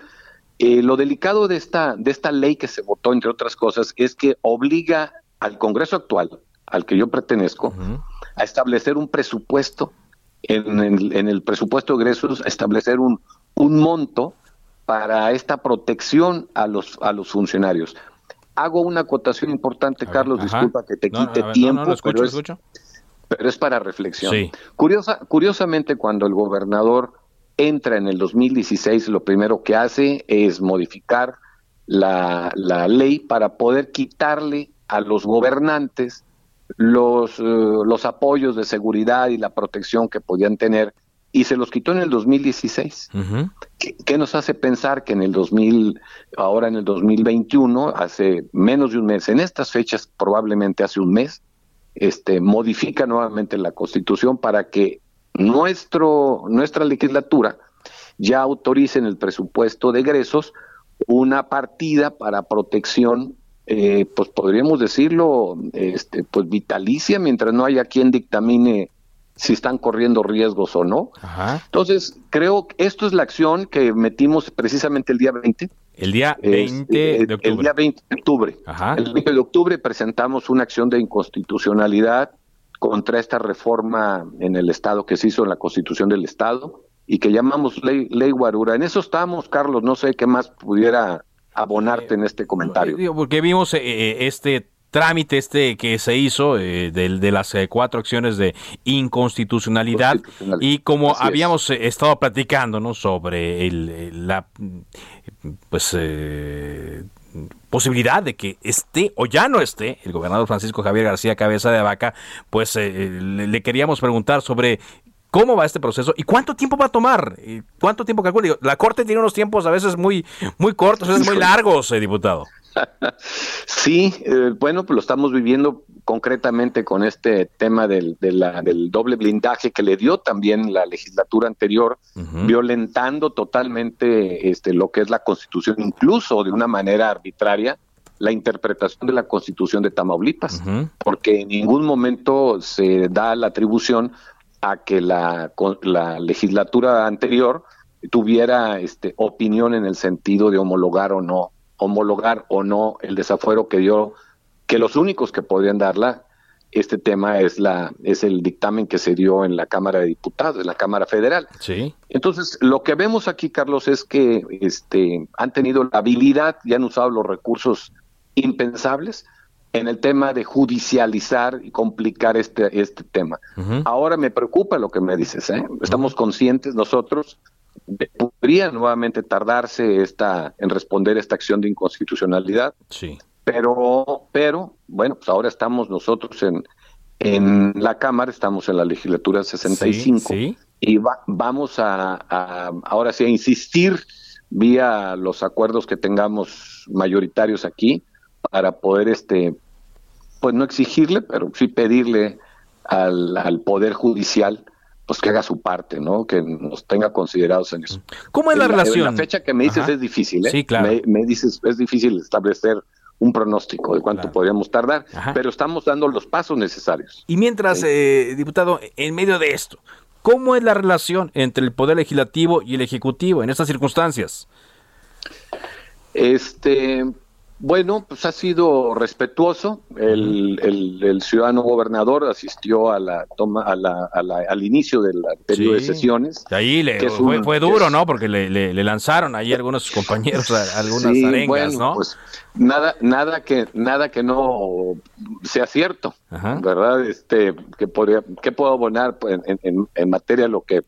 eh, lo delicado de esta de esta ley que se votó entre otras cosas es que obliga al Congreso actual, al que yo pertenezco, a establecer un presupuesto. En el, en el presupuesto de egresos, a establecer un un monto para esta protección a los a los funcionarios. Hago una acotación importante, Carlos, disculpa que te quite tiempo, pero es, pero es para reflexión. Curiosa, curiosamente, cuando el gobernador entra en el 2016, lo primero que hace es modificar la, la ley para poder quitarle a los gobernantes los, eh, los apoyos de seguridad y la protección que podían tener y se los quitó en el 2016. ¿Qué, nos hace pensar que en el 2000, ahora en el 2021, hace menos de un mes, en estas fechas, probablemente hace un mes, este, modifica nuevamente la Constitución para que nuestro, nuestra legislatura ya autorice en el presupuesto de egresos una partida para protección, eh, pues podríamos decirlo, este, pues vitalicia, mientras no haya quien dictamine si están corriendo riesgos o no. Entonces, creo que esto es la acción que metimos precisamente el día 20 el día 20 de octubre. El día 20 de octubre. El 20 de octubre presentamos una acción de inconstitucionalidad contra esta reforma en el Estado que se hizo en la Constitución del Estado y que llamamos ley, ley Guarura. En eso estamos, Carlos. No sé qué más pudiera abonarte en este comentario. Porque vimos eh, eh, este trámite este que se hizo eh, de, de, las eh, cuatro acciones de inconstitucionalidad y como habíamos eh, estado platicando ¿no? sobre el, la pues posibilidad de que esté o ya no esté el gobernador Francisco Javier García Cabeza de Vaca, pues le, queríamos preguntar sobre ¿Cómo va este proceso y cuánto tiempo va a tomar? ¿Cuánto tiempo calcula? La Corte tiene unos tiempos a veces muy, muy cortos, a veces muy largos, diputado. Sí, eh, bueno, pues lo estamos viviendo concretamente con este tema del, del doble blindaje que le dio también la legislatura anterior, violentando totalmente este, lo que es la constitución, incluso de una manera arbitraria, la interpretación de la constitución de Tamaulipas, porque en ningún momento se da la atribución a que la, la legislatura anterior tuviera este, opinión en el sentido de homologar o no homologar o no el desafuero que dio, que los únicos que podrían darla, este tema es la es el dictamen que se dio en la Cámara de Diputados, en la Cámara Federal. Sí. Entonces, lo que vemos aquí, Carlos, es que este han tenido la habilidad y han usado los recursos impensables en el tema de judicializar y complicar este este tema. Ahora me preocupa lo que me dices, ¿eh? Estamos conscientes nosotros podría nuevamente tardarse esta en responder esta acción de inconstitucionalidad. Sí. Pero, pero, bueno, pues ahora estamos nosotros en, en la Cámara, estamos en la legislatura 65 y vamos a, ahora sí a insistir vía los acuerdos que tengamos mayoritarios aquí para poder este pues no exigirle, pero sí pedirle al, al poder judicial pues que haga su parte, ¿no? Que nos tenga considerados en eso. ¿Cómo es la, relación? La fecha que me dices es difícil, ¿eh? Sí, claro. Me, dices, es difícil establecer un pronóstico de cuánto podríamos tardar, pero estamos dando los pasos necesarios. Y mientras, eh, diputado, en medio de esto, ¿cómo es la relación entre el Poder Legislativo y el Ejecutivo en estas circunstancias? Este, bueno, pues ha sido respetuoso. El, el, ciudadano gobernador asistió a la toma, a la, al inicio del periodo de sesiones. ahí le, fue, duro, ¿no? Porque le, le, lanzaron ahí algunos compañeros algunas arengas, ¿no? Pues nada, nada que, nada que no sea cierto, ¿verdad? Este, que podría, que puedo abonar en, en, en materia lo que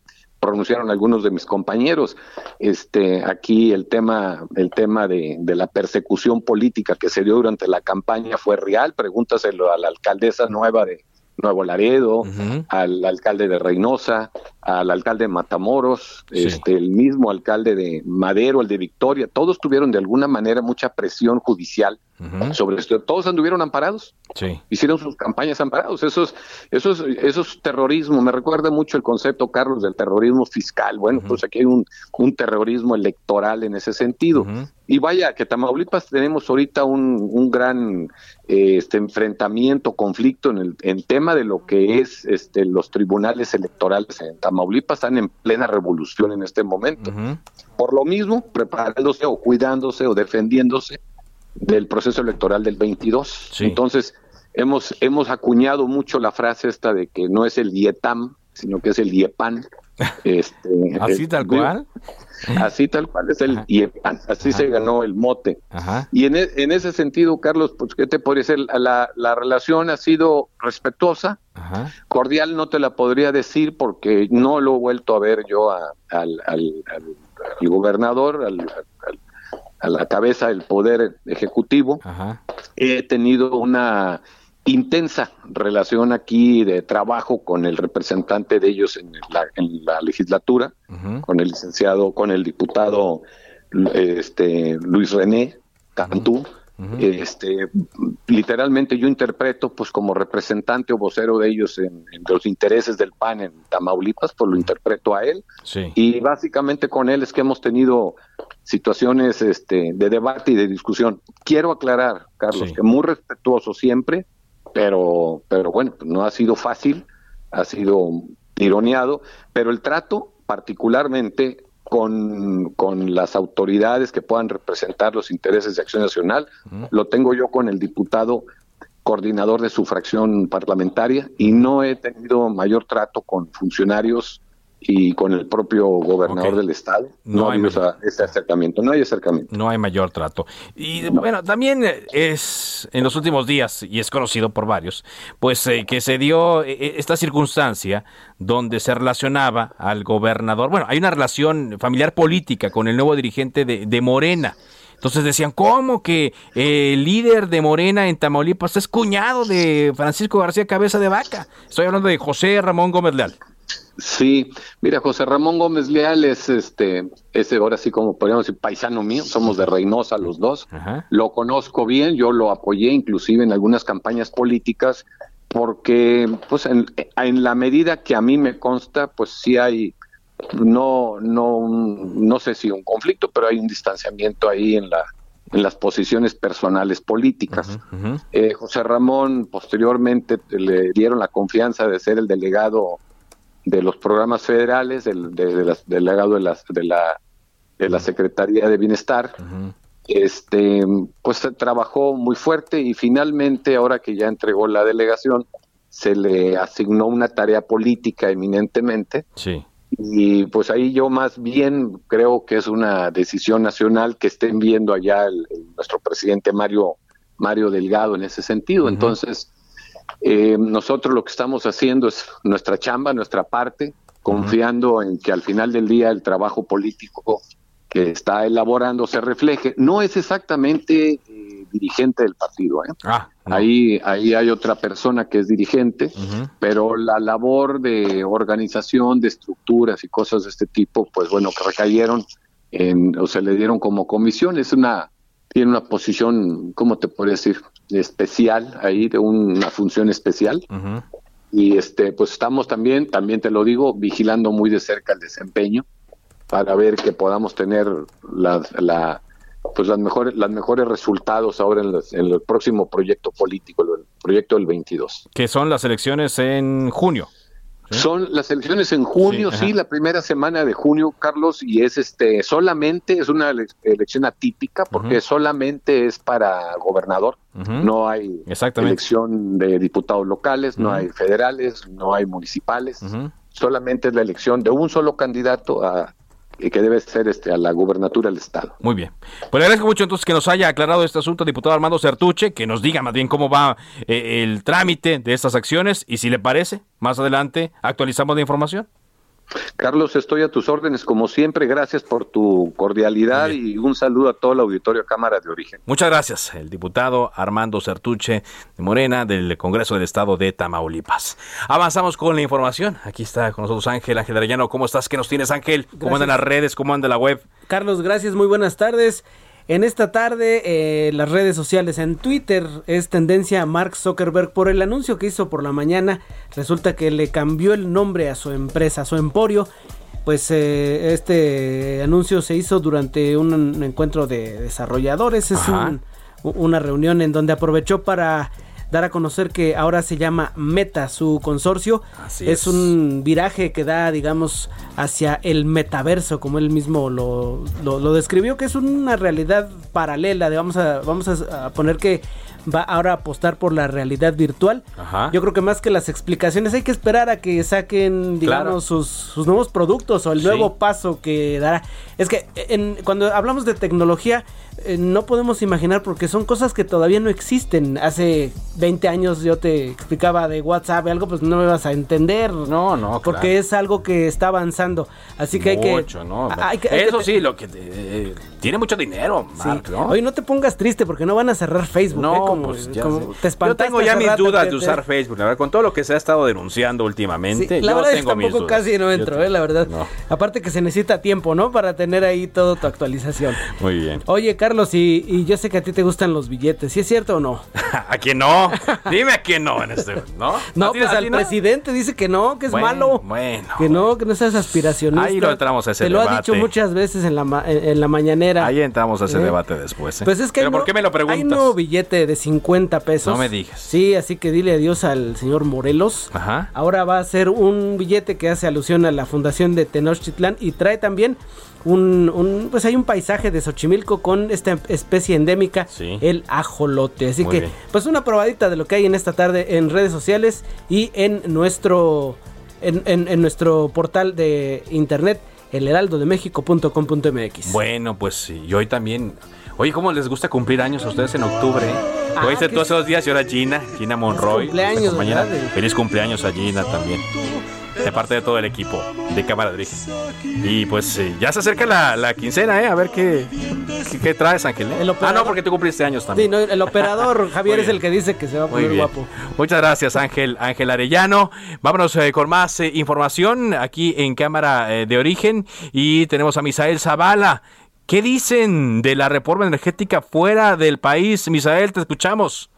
pronunciaron algunos de mis compañeros. Este, aquí el tema, el tema de, de, la persecución política que se dio durante la campaña fue real. Pregúntaselo a la alcaldesa nueva de Nuevo Laredo, al alcalde de Reynosa, al alcalde de Matamoros, este, el mismo alcalde de Madero, el de Victoria. Todos tuvieron de alguna manera mucha presión judicial sobre esto. Todos anduvieron amparados. Hicieron sus campañas amparados. Eso es, eso, es, terrorismo. Me recuerda mucho el concepto, Carlos, del terrorismo fiscal. Bueno, pues aquí hay un, un, terrorismo electoral en ese sentido. Y vaya, que Tamaulipas tenemos ahorita un, un gran eh, este enfrentamiento, conflicto en el en tema de lo que es este, los tribunales electorales en Tamaulipas. Están en plena revolución en este momento. Por lo mismo, preparándose o cuidándose o defendiéndose del proceso electoral del 22. Entonces, hemos, hemos acuñado mucho la frase esta de que no es el IETAM, sino que es el IEPAN. Este, ¿Así tal cual? Así tal cual es el IEPAN, así se ganó el mote. Y en, e, en, ese sentido, Carlos, pues, ¿qué te podría decir? La, la relación ha sido respetuosa, cordial no te la podría decir porque no lo he vuelto a ver yo al, al, al, gobernador, al, a la cabeza del poder ejecutivo. He tenido una intensa relación aquí de trabajo con el representante de ellos en la, legislatura, con el licenciado, con el diputado este, Luis René Cantú. Este, literalmente yo interpreto pues como representante o vocero de ellos en, los intereses del PAN en Tamaulipas, pues lo interpreto a él. Y básicamente con él es que hemos tenido situaciones este, de debate y de discusión. Quiero aclarar, Carlos, que muy respetuoso siempre, pero, pero bueno, no ha sido fácil, ha sido tironeado, pero el trato particularmente con, con, las autoridades que puedan representar los intereses de Acción Nacional. Lo tengo yo con el diputado coordinador de su fracción parlamentaria y no he tenido mayor trato con funcionarios y con el propio gobernador del estado. No, hay ese acercamiento, no hay acercamiento. No hay mayor trato. Y bueno, también es en los últimos días, y es conocido por varios, pues eh, que se dio eh, eh, esta circunstancia donde se relacionaba al gobernador. Bueno, hay una relación familiar política con el nuevo dirigente de, de Morena. Entonces decían, ¿cómo que el líder de Morena en Tamaulipas es cuñado de Francisco García Cabeza de Vaca? Estoy hablando de José Ramón Gómez Leal. Sí, mira, José Ramón Gómez Leal es este, ese ahora sí como podríamos decir paisano mío, somos de Reynosa los dos, lo conozco bien, yo lo apoyé inclusive en algunas campañas políticas, porque pues en, en la medida que a mí me consta, pues sí hay, no, no, no sé si un conflicto, pero hay un distanciamiento ahí en la, en las posiciones personales políticas. Eh, José Ramón posteriormente le dieron la confianza de ser el delegado de los programas federales, del, de, delegado de, las, de, la, de la Secretaría de Bienestar. Este, pues trabajó muy fuerte y finalmente, ahora que ya entregó la delegación, se le asignó una tarea política eminentemente. Sí. Y pues ahí yo más bien creo que es una decisión nacional que estén viendo allá el, nuestro presidente Mario Mario Delgado en ese sentido. Entonces, eh, nosotros lo que estamos haciendo es nuestra chamba, nuestra parte, confiando en que al final del día el trabajo político que está elaborando se refleje. No es exactamente eh, dirigente del partido. ¿eh? Ah, ahí, ahí hay otra persona que es dirigente, pero la labor de organización, de estructuras y cosas de este tipo, pues bueno, que recayeron en, o se le dieron como comisión. Es una, tiene una posición, ¿cómo te podría decir? Especial ahí, de una función especial. y este pues estamos también, también te lo digo, vigilando muy de cerca el desempeño para ver que podamos tener la, la pues las mejores las mejores resultados ahora en, en el próximo proyecto político, el proyecto del 22. Que son las elecciones en junio. Son las elecciones en junio, sí, la primera semana de junio, Carlos, y es este solamente es una elección atípica porque solamente es para gobernador. No hay elección de diputados locales, no hay federales, no hay municipales. Solamente es la elección de un solo candidato a que debe ser este a la gubernatura del estado. Muy bien. Pues le agradezco mucho entonces que nos haya aclarado este asunto, diputado Armando Certuche, que nos diga más bien cómo va eh, el trámite de estas acciones y si le parece, más adelante actualizamos la información. Carlos, estoy a tus órdenes como siempre. Gracias por tu cordialidad y un saludo a todo el auditorio Cámara de Origen. Muchas gracias, el diputado Armando Certuche de Morena del Congreso del Estado de Tamaulipas. Avanzamos con la información. Aquí está con nosotros Ángel, Ángel Arellano. ¿Cómo estás? ¿Qué nos tienes, Ángel? ¿Cómo andan las redes? ¿Cómo anda la web? Carlos, gracias. Muy buenas tardes. En esta tarde, eh, las redes sociales, en Twitter, es tendencia Mark Zuckerberg por el anuncio que hizo por la mañana. Resulta que le cambió el nombre a su empresa, a su emporio. Pues eh, este anuncio se hizo durante un encuentro de desarrolladores. Es una reunión en donde aprovechó para dar a conocer que ahora se llama Meta, su consorcio. es, un viraje que da, digamos, hacia el metaverso, como él mismo lo, lo, describió, que es una realidad paralela. De, vamos a, vamos a poner que va ahora a apostar por la realidad virtual. Yo creo que más que las explicaciones hay que esperar a que saquen, digamos, sus, nuevos productos o el nuevo paso que dará. Es que en, cuando hablamos de tecnología, eh, no podemos imaginar porque son cosas que todavía no existen. Hace 20 años yo te explicaba de WhatsApp algo, pues no me vas a entender. No, no, Porque es algo que está avanzando. Así que hay que... ¿no? Eso sí, lo que... Eh, tiene mucho dinero, Mark, ¿no? Oye, no te pongas triste porque no van a cerrar Facebook. No, ¿eh? Como, pues Yo tengo ya mis dudas de usar Facebook, la verdad, con todo lo que se ha estado denunciando últimamente. la verdad tengo es tampoco casi no entro, eh, la verdad. Aparte que se necesita tiempo, ¿no? Para tener ahí toda tu actualización. Muy bien. Oye, Carlos, y, yo sé que a ti te gustan los billetes, ¿sí es cierto o no? ¿A quién no? Dime a quién no en este, ¿no? No, pues al presidente dice que no, que es malo. Bueno. Que no, que no seas aspiracionista. Ahí lo entramos a ese Te lo ha dicho muchas veces en la, en, la mañanera. Ahí entramos a ese ¿Eh? debate después. ¿eh? Pues es que ¿Pero por qué me lo preguntas? Hay un nuevo billete de 50 pesos. No me digas. Sí, así que dile adiós al señor Morelos. Ajá. Ahora va a ser un billete que hace alusión a la fundación de Tenochtitlán y trae también un, pues hay un paisaje de Xochimilco con esta especie endémica, el ajolote. Así que, pues una probadita de lo que hay en esta tarde en redes sociales y en nuestro, en, nuestro portal de internet, elheraldodemexico.com.mx. Bueno, pues y hoy también. Oye, ¿cómo les gusta cumplir años a ustedes en octubre? Ah, Hoy todos esos días y ahora Gina, Gina Monroy. Cumpleaños, Feliz cumpleaños a Gina también de parte de todo el equipo de Cámara de Y pues eh, ya se acerca la, quincena, ¿eh? A ver qué, qué, traes, Ángel. ¿eh? ah, no, porque tú cumpliste años también. Sí, el operador Javier es el que dice que se va a poner guapo. Muchas gracias, Ángel, Ángel Arellano. Vámonos eh, con más información aquí en Cámara de Origen. Y tenemos a Misael Zavala. ¿Qué dicen de la reforma energética fuera del país? Misael, te escuchamos.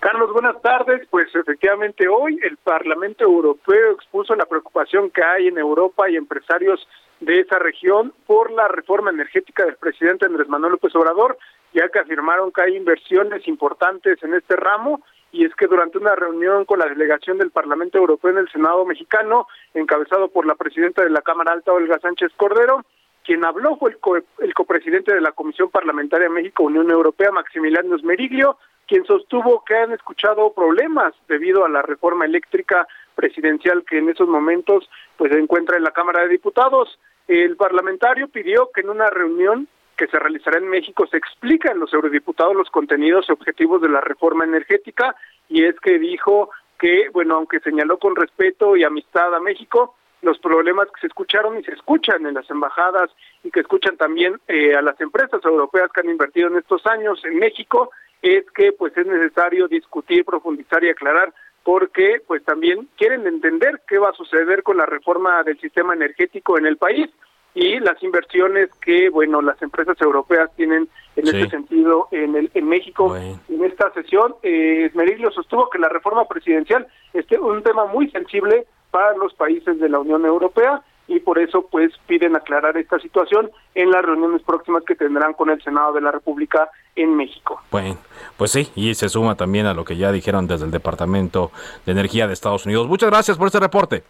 Carlos, buenas tardes. Pues efectivamente hoy el Parlamento Europeo expuso la preocupación que hay en Europa y empresarios de esa región por la reforma energética del presidente Andrés Manuel López Obrador, ya que afirmaron que hay inversiones importantes en este ramo y es que durante una reunión con la delegación del Parlamento Europeo en el Senado mexicano, encabezado por la presidenta de la Cámara Alta, Olga Sánchez Cordero, quien habló fue el, el copresidente de la Comisión Parlamentaria México-Unión Europea, Maximiliano Meriglio, quien sostuvo que han escuchado problemas debido a la reforma eléctrica presidencial que en esos momentos pues se encuentra en la Cámara de Diputados. El parlamentario pidió que en una reunión que se realizará en México se expliquen los eurodiputados los contenidos y objetivos de la reforma energética y es que dijo que, bueno, aunque señaló con respeto y amistad a México, los problemas que se escucharon y se escuchan en las embajadas y que escuchan también eh, a las empresas europeas que han invertido en estos años en México es que pues es necesario discutir, profundizar y aclarar porque pues también quieren entender qué va a suceder con la reforma del sistema energético en el país y las inversiones que, bueno, las empresas europeas tienen en este sentido en, el, en México. En esta sesión, eh, Esmerilio sostuvo que la reforma presidencial es un tema muy sensible para los países de la Unión Europea y por eso pues piden aclarar esta situación en las reuniones próximas que tendrán con el Senado de la República en México. Bueno, pues sí, y se suma también a lo que ya dijeron desde el Departamento de Energía de Estados Unidos. Muchas gracias por este reporte.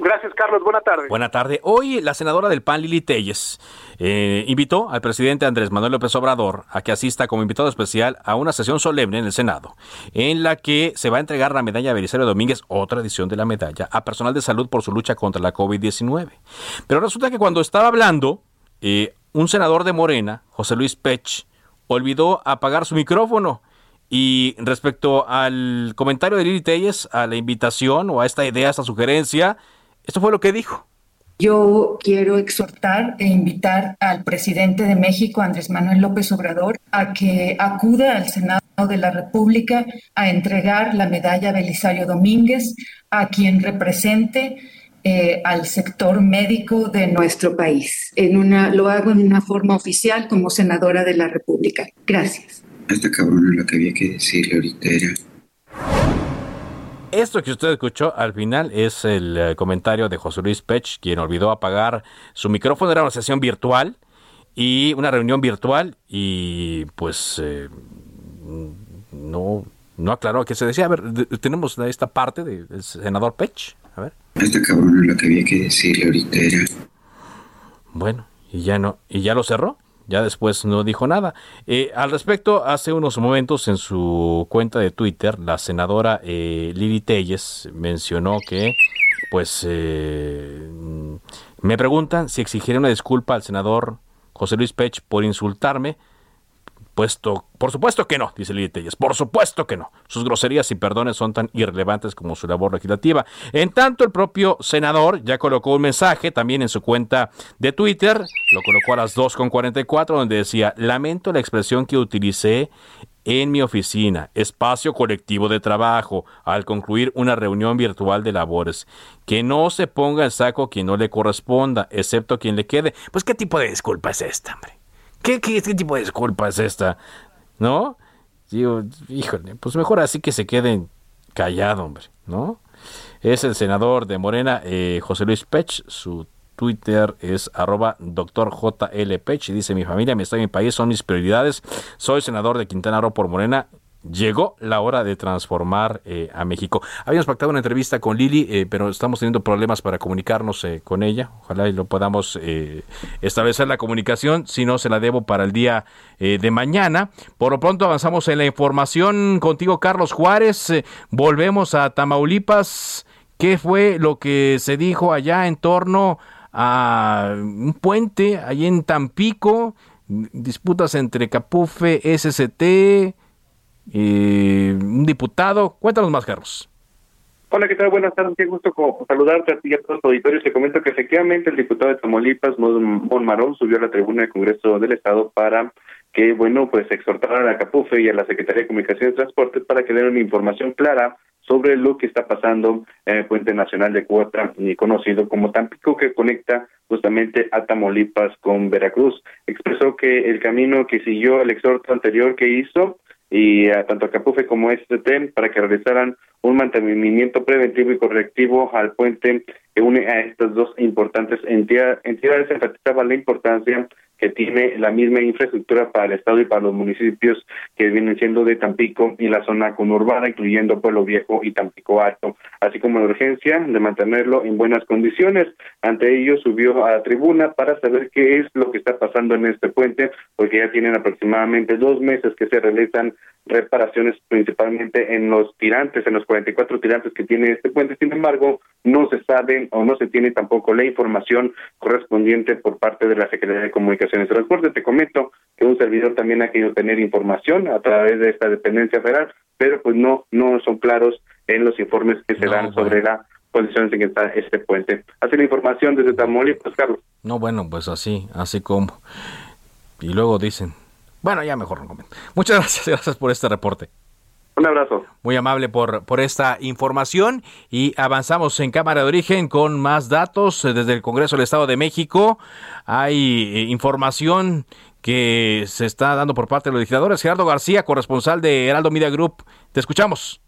Gracias, Carlos. Buena tarde. Buena tarde. Hoy la senadora del PAN, Lili Telles, eh, invitó al presidente Andrés Manuel López Obrador a que asista como invitado especial a una sesión solemne en el Senado, en la que se va a entregar la medalla Belisario Domínguez, otra edición de la medalla, a personal de salud por su lucha contra la COVID-19. Pero resulta que cuando estaba hablando, eh, un senador de Morena, José Luis Pech, olvidó apagar su micrófono. Y respecto al comentario de Lili Telles, a la invitación o a esta idea, a esta sugerencia, esto fue lo que dijo. Yo quiero exhortar e invitar al presidente de México, Andrés Manuel López Obrador, a que acuda al Senado de la República a entregar la medalla Belisario Domínguez a quien represente eh, al sector médico de nuestro país. En una, lo hago en una forma oficial como senadora de la República. Gracias. Esta cabrona lo que había que decirle ahorita era esto que usted escuchó al final es el eh, comentario de José Luis Pech, quien olvidó apagar su micrófono. Era una sesión virtual y una reunión virtual y pues eh, no, no aclaró qué se decía. A ver, tenemos esta parte del senador Pech. A ver. Este cabrón lo que había que decirle ahorita era... Bueno, y ya no, y ya lo cerró ya después no dijo nada. Eh, al respecto, hace unos momentos en su cuenta de Twitter, la senadora eh, Lili Telles mencionó que, pues, eh, me preguntan si exigiré una disculpa al senador José Luis Pech por insultarme por supuesto que no, dice Lili Telles, por supuesto que no. Sus groserías y perdones son tan irrelevantes como su labor legislativa. En tanto, el propio senador ya colocó un mensaje también en su cuenta de Twitter, lo colocó a las 2.44, donde decía, lamento la expresión que utilicé en mi oficina, espacio colectivo de trabajo, al concluir una reunión virtual de labores. Que no se ponga el saco quien no le corresponda, excepto quien le quede. Pues, ¿qué tipo de disculpa es esta, hombre? ¿Qué, qué, tipo de disculpa es esta? ¿No? Digo, híjole, pues mejor así que se queden callados, hombre, ¿no? Es el senador de Morena, eh, José Luis Pech, su Twitter es arroba doctor JL Pech y dice mi familia, mi estado y mi país son mis prioridades. Soy senador de Quintana Roo por Morena llegó la hora de transformar eh, a México. Habíamos pactado una entrevista con Lili, eh, pero estamos teniendo problemas para comunicarnos eh, con ella. Ojalá y lo podamos establecer la comunicación. Si no, se la debo para el día de mañana. Por lo pronto avanzamos en la información contigo, Carlos Juárez. volvemos a Tamaulipas. ¿Qué fue lo que se dijo allá en torno a un puente, allí en Tampico? Disputas entre Capufe, SCT, un diputado. Cuéntanos más, Carlos. Hola, ¿qué tal? Buenas tardes, qué gusto saludarte a ti y a todos los auditores. Te comento que efectivamente el diputado de Tamaulipas, Mon Marón, subió a la tribuna del Congreso del Estado para que, bueno, pues exhortar a la CAPUFE y a la Secretaría de Comunicaciones y Transportes para que den una información clara sobre lo que está pasando en el Puente Nacional de Cuota, conocido como Tampico, que conecta justamente a Tamaulipas con Veracruz. Expresó que el camino que siguió el exhorto anterior que hizo y a tanto a Capufe como STT para que realizaran un mantenimiento preventivo y correctivo al puente que une a estas dos importantes entidades. Entidades enfatizaba la importancia que tiene la misma infraestructura para el Estado y para los municipios que vienen siendo de Tampico y la zona conurbada, incluyendo Pueblo Viejo y Tampico Alto, así como la urgencia de mantenerlo en buenas condiciones. Ante ello, subió a la tribuna para saber qué es lo que está pasando en este puente, porque ya tienen aproximadamente dos meses que se realizan reparaciones principalmente en los tirantes, en los 44 tirantes que tiene este puente. Sin embargo, no se sabe o no se tiene tampoco la información correspondiente por parte de la Secretaría de Comunicaciones y Transporte. Te comento que un servidor también ha querido tener información a través de esta dependencia federal, pero pues no no son claros en los informes que se dan sobre la condiciones en que está este puente. Así la información desde Tamaulipas, Carlos. No, bueno, pues así, así como. Y luego dicen, bueno, ya mejor no comento. Muchas gracias, gracias por este reporte. Un abrazo. Muy amable por, por esta información y avanzamos en Cámara de Origen con más datos desde el Congreso del Estado de México. Hay eh, información que se está dando por parte de los legisladores. Gerardo García, corresponsal de Heraldo Media Group. Te escuchamos.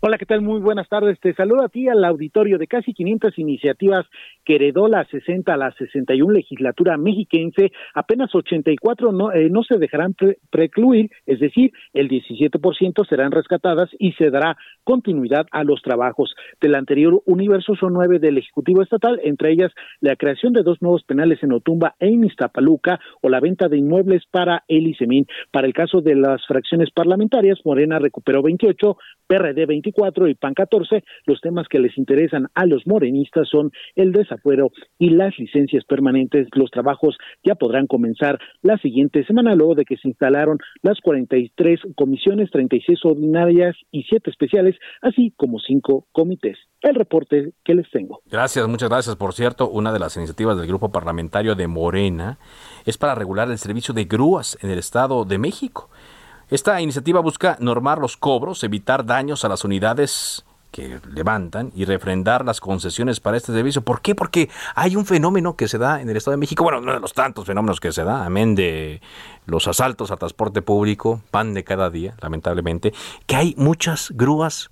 Hola, ¿qué tal? Muy buenas tardes. Te saludo a ti al auditorio de casi 500 iniciativas que la 60 a la 61 legislatura mexiquense. Apenas 84 no, eh, no se dejarán precluir, es decir, el 17% serán rescatadas y se dará continuidad a los trabajos. Del anterior universo son nueve del Ejecutivo Estatal, entre ellas la creación de dos nuevos penales en Otumba e en o la venta de inmuebles para el ICEMIN. Para el caso de las fracciones parlamentarias, Morena recuperó 28, PRD 20 y PAN 14, los temas que les interesan a los morenistas son el desafuero y las licencias permanentes. Los trabajos ya podrán comenzar la siguiente semana, luego de que se instalaron las 43 comisiones, 36 ordinarias y 7 especiales, así como 5 comités. El reporte que les tengo. Gracias, muchas gracias. Por cierto, una de las iniciativas del grupo parlamentario de Morena es para regular el servicio de grúas en el Estado de México. Esta iniciativa busca normar los cobros, evitar daños a las unidades que levantan y refrendar las concesiones para este servicio. ¿Por qué? Porque hay un fenómeno que se da en el Estado de México, bueno, uno de los tantos fenómenos que se da, amén de los asaltos a transporte público, pan de cada día, lamentablemente, que hay muchas grúas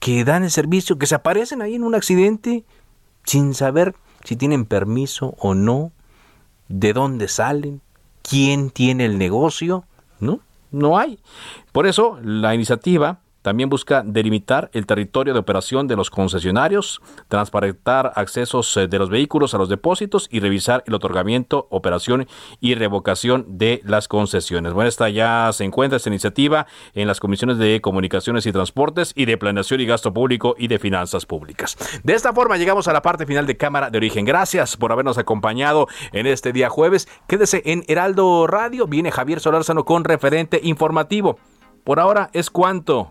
que dan el servicio, que se aparecen ahí en un accidente sin saber si tienen permiso o no, de dónde salen, quién tiene el negocio, ¿no? no hay. Por eso, la iniciativa también busca delimitar el territorio de operación de los concesionarios, transparentar accesos eh, de los vehículos a los depósitos y revisar el otorgamiento, operación y revocación de las concesiones. Bueno, esta ya se encuentra esta iniciativa en las comisiones de comunicaciones y transportes y de planeación y gasto público y de finanzas públicas. De esta forma llegamos a la parte final de Cámara de Origen. Gracias por habernos acompañado en este día jueves. Quédese en Heraldo Radio. Viene Javier Solórzano con referente informativo. Por ahora es cuanto.